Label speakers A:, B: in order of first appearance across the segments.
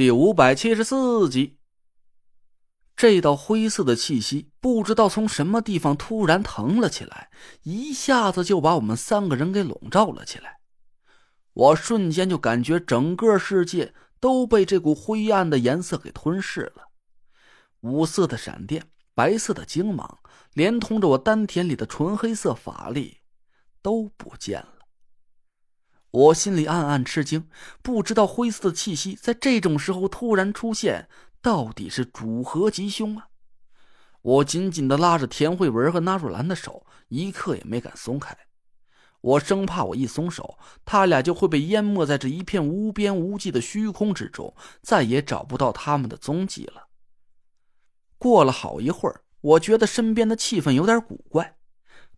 A: 第五百七十四集，这道灰色的气息不知道从什么地方突然腾了起来，一下子就把我们三个人给笼罩了起来。我瞬间就感觉整个世界都被这股灰暗的颜色给吞噬了，五色的闪电，白色的精芒，连同着我丹田里的纯黑色法力，都不见了。我心里暗暗吃惊，不知道灰色的气息在这种时候突然出现，到底是主何吉凶啊！我紧紧的拉着田慧文和纳若兰的手，一刻也没敢松开。我生怕我一松手，他俩就会被淹没在这一片无边无际的虚空之中，再也找不到他们的踪迹了。过了好一会儿，我觉得身边的气氛有点古怪，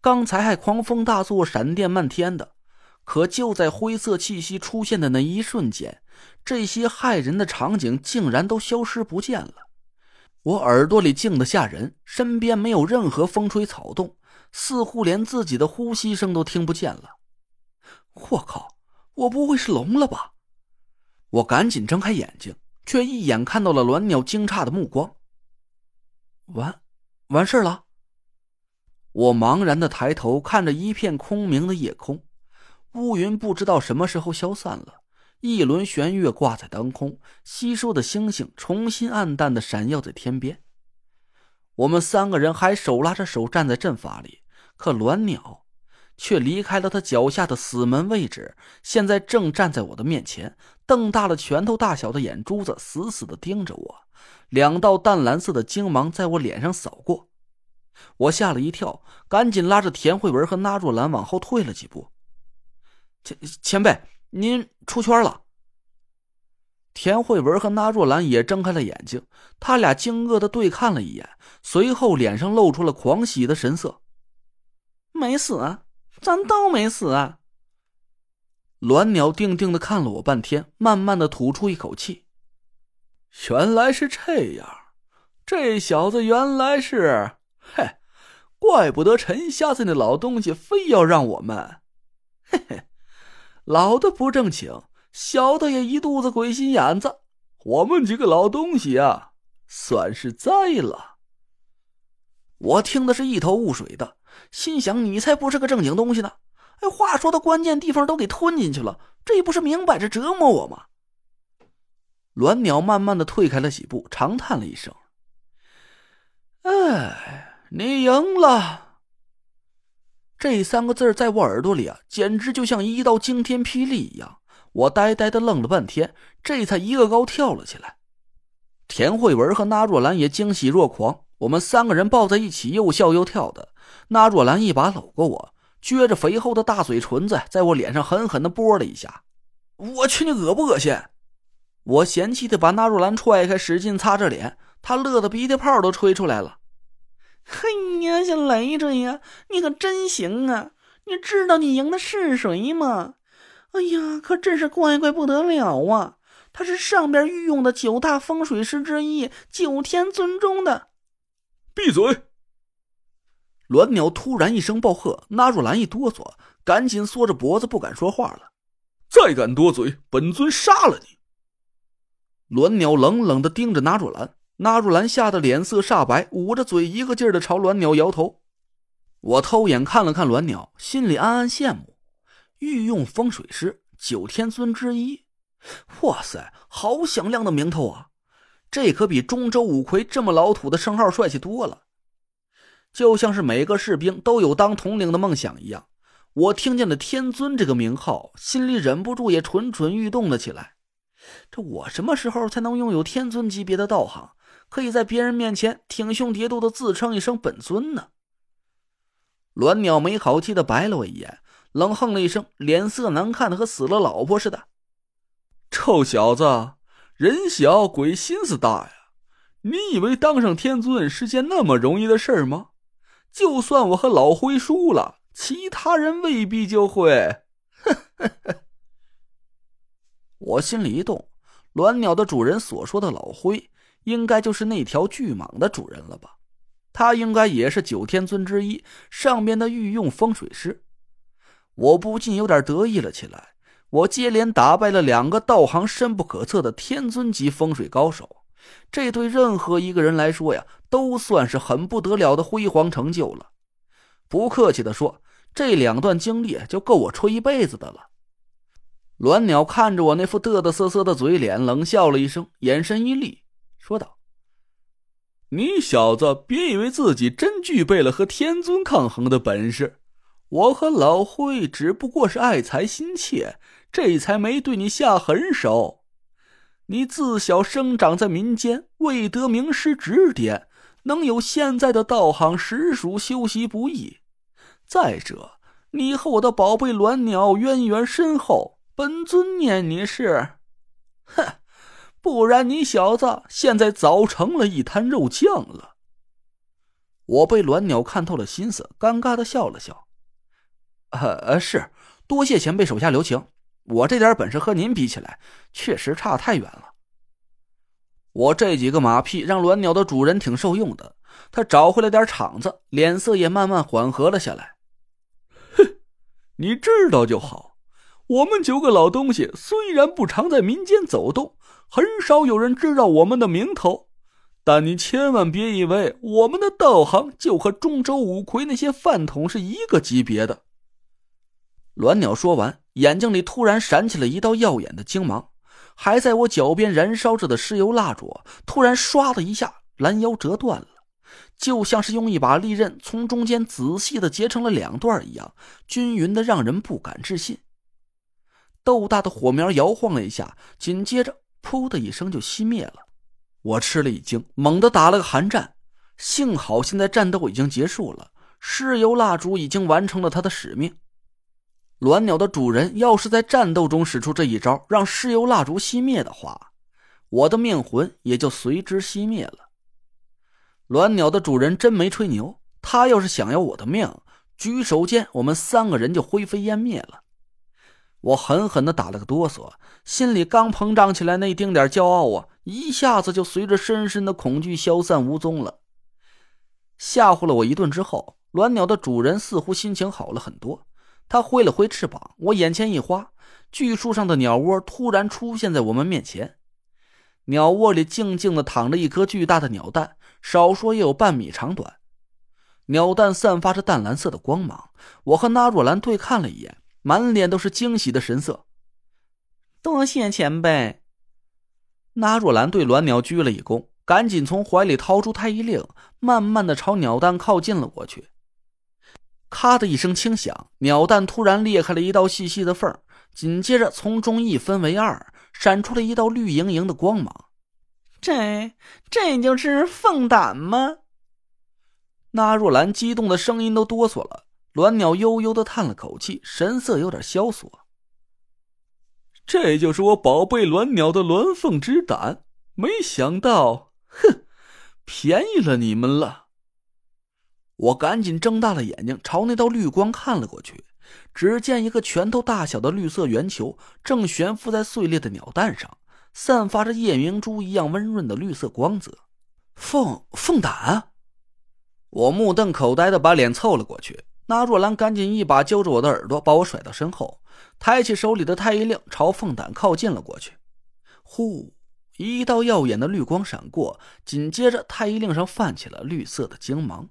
A: 刚才还狂风大作、闪电漫天的。可就在灰色气息出现的那一瞬间，这些骇人的场景竟然都消失不见了。我耳朵里静得吓人，身边没有任何风吹草动，似乎连自己的呼吸声都听不见了。我靠！我不会是聋了吧？我赶紧睁开眼睛，却一眼看到了鸾鸟惊诧的目光。完，完事了。我茫然的抬头看着一片空明的夜空。乌云不知道什么时候消散了，一轮玄月挂在当空，稀疏的星星重新暗淡的闪耀在天边。我们三个人还手拉着手站在阵法里，可鸾鸟却离开了他脚下的死门位置，现在正站在我的面前，瞪大了拳头大小的眼珠子，死死的盯着我。两道淡蓝色的精芒在我脸上扫过，我吓了一跳，赶紧拉着田慧文和纳若兰往后退了几步。前前辈，您出圈了。田慧文和那若兰也睁开了眼睛，他俩惊愕的对看了一眼，随后脸上露出了狂喜的神色。
B: 没死，咱都没死啊！
A: 鸾鸟定定的看了我半天，慢慢的吐出一口气。原来是这样，这小子原来是……嘿，怪不得陈瞎子那老东西非要让我们……嘿嘿。老的不正经，小的也一肚子鬼心眼子。我们几个老东西啊，算是栽了。我听的是一头雾水的，心想：你才不是个正经东西呢！哎，话说的关键地方都给吞进去了，这不是明摆着折磨我吗？鸾鸟慢慢的退开了几步，长叹了一声：“哎，你赢了。”这三个字在我耳朵里啊，简直就像一道惊天霹雳一样。我呆呆的愣了半天，这才一个高跳了起来。田慧文和纳若兰也惊喜若狂，我们三个人抱在一起，又笑又跳的。纳若兰一把搂过我，撅着肥厚的大嘴唇子，在我脸上狠狠的啵了一下。我去，你恶不恶心？我嫌弃的把纳若兰踹开，使劲擦着脸，她乐得鼻涕泡都吹出来了。
B: 嘿呀，小雷着呀，你可真行啊！你知道你赢的是谁吗？哎呀，可真是怪怪不得了啊！他是上边御用的九大风水师之一，九天尊中的。
A: 闭嘴！鸾鸟突然一声暴喝，纳若兰一哆嗦，赶紧缩着脖子不敢说话了。再敢多嘴，本尊杀了你！鸾鸟冷冷的盯着纳若兰。纳若兰吓得脸色煞白，捂着嘴，一个劲儿的朝鸾鸟摇头。我偷眼看了看鸾鸟，心里暗暗羡慕。御用风水师，九天尊之一，哇塞，好响亮的名头啊！这可比中州五魁这么老土的称号帅气多了。就像是每个士兵都有当统领的梦想一样，我听见了“天尊”这个名号，心里忍不住也蠢蠢欲动了起来。这我什么时候才能拥有天尊级别的道行？可以在别人面前挺胸叠肚的自称一声本尊呢。鸾鸟没好气的白了我一眼，冷哼了一声，脸色难看的和死了老婆似的。臭小子，人小鬼心思大呀！你以为当上天尊是件那么容易的事儿吗？就算我和老灰输了，其他人未必就会。我心里一动，鸾鸟的主人所说的老灰。应该就是那条巨蟒的主人了吧？他应该也是九天尊之一，上边的御用风水师。我不禁有点得意了起来。我接连打败了两个道行深不可测的天尊级风水高手，这对任何一个人来说呀，都算是很不得了的辉煌成就了。不客气的说，这两段经历就够我吹一辈子的了。鸾鸟看着我那副嘚嘚瑟瑟的嘴脸，冷笑了一声，眼神一厉，说道：“你小子别以为自己真具备了和天尊抗衡的本事，我和老辉只不过是爱才心切，这才没对你下狠手。你自小生长在民间，未得名师指点，能有现在的道行，实属修习不易。再者，你和我的宝贝鸾鸟渊源深厚。”本尊念你是，哼，不然你小子现在早成了一滩肉酱了。我被鸾鸟看透了心思，尴尬的笑了笑。呃，是，多谢前辈手下留情。我这点本事和您比起来，确实差太远了。我这几个马屁让鸾鸟的主人挺受用的，他找回了点场子，脸色也慢慢缓和了下来。哼，你知道就好。我们九个老东西虽然不常在民间走动，很少有人知道我们的名头，但你千万别以为我们的道行就和中州五魁那些饭桶是一个级别的。鸾鸟说完，眼睛里突然闪起了一道耀眼的精芒，还在我脚边燃烧着的尸油蜡烛突然唰的一下拦腰折断了，就像是用一把利刃从中间仔细的截成了两段一样，均匀的让人不敢置信。豆大的火苗摇晃了一下，紧接着“噗”的一声就熄灭了。我吃了一惊，猛地打了个寒战。幸好现在战斗已经结束了，尸油蜡烛已经完成了它的使命。鸾鸟的主人要是在战斗中使出这一招，让尸油蜡烛熄灭的话，我的命魂也就随之熄灭了。鸾鸟的主人真没吹牛，他要是想要我的命，举手间我们三个人就灰飞烟灭了。我狠狠的打了个哆嗦，心里刚膨胀起来那丁点骄傲啊，一下子就随着深深的恐惧消散无踪了。吓唬了我一顿之后，鸾鸟的主人似乎心情好了很多。他挥了挥翅膀，我眼前一花，巨树上的鸟窝突然出现在我们面前。鸟窝里静静的躺着一颗巨大的鸟蛋，少说也有半米长短。鸟蛋散发着淡蓝色的光芒，我和纳若兰对看了一眼。满脸都是惊喜的神色，
B: 多谢前辈。
A: 那若兰对鸾鸟鞠了一躬，赶紧从怀里掏出太医令，慢慢的朝鸟蛋靠近了过去。咔的一声轻响，鸟蛋突然裂开了一道细细的缝，紧接着从中一分为二，闪出了一道绿莹莹的光芒。
B: 这这就是凤胆吗？
A: 那若兰激动的声音都哆嗦了。鸾鸟悠悠的叹了口气，神色有点萧索。这就是我宝贝鸾鸟的鸾凤之胆，没想到，哼，便宜了你们了。我赶紧睁大了眼睛，朝那道绿光看了过去，只见一个拳头大小的绿色圆球正悬浮在碎裂的鸟蛋上，散发着夜明珠一样温润的绿色光泽。凤凤胆，我目瞪口呆的把脸凑了过去。那若兰赶紧一把揪着我的耳朵，把我甩到身后，抬起手里的太医令，朝凤胆靠近了过去。呼，一道耀眼的绿光闪过，紧接着太医令上泛起了绿色的精芒。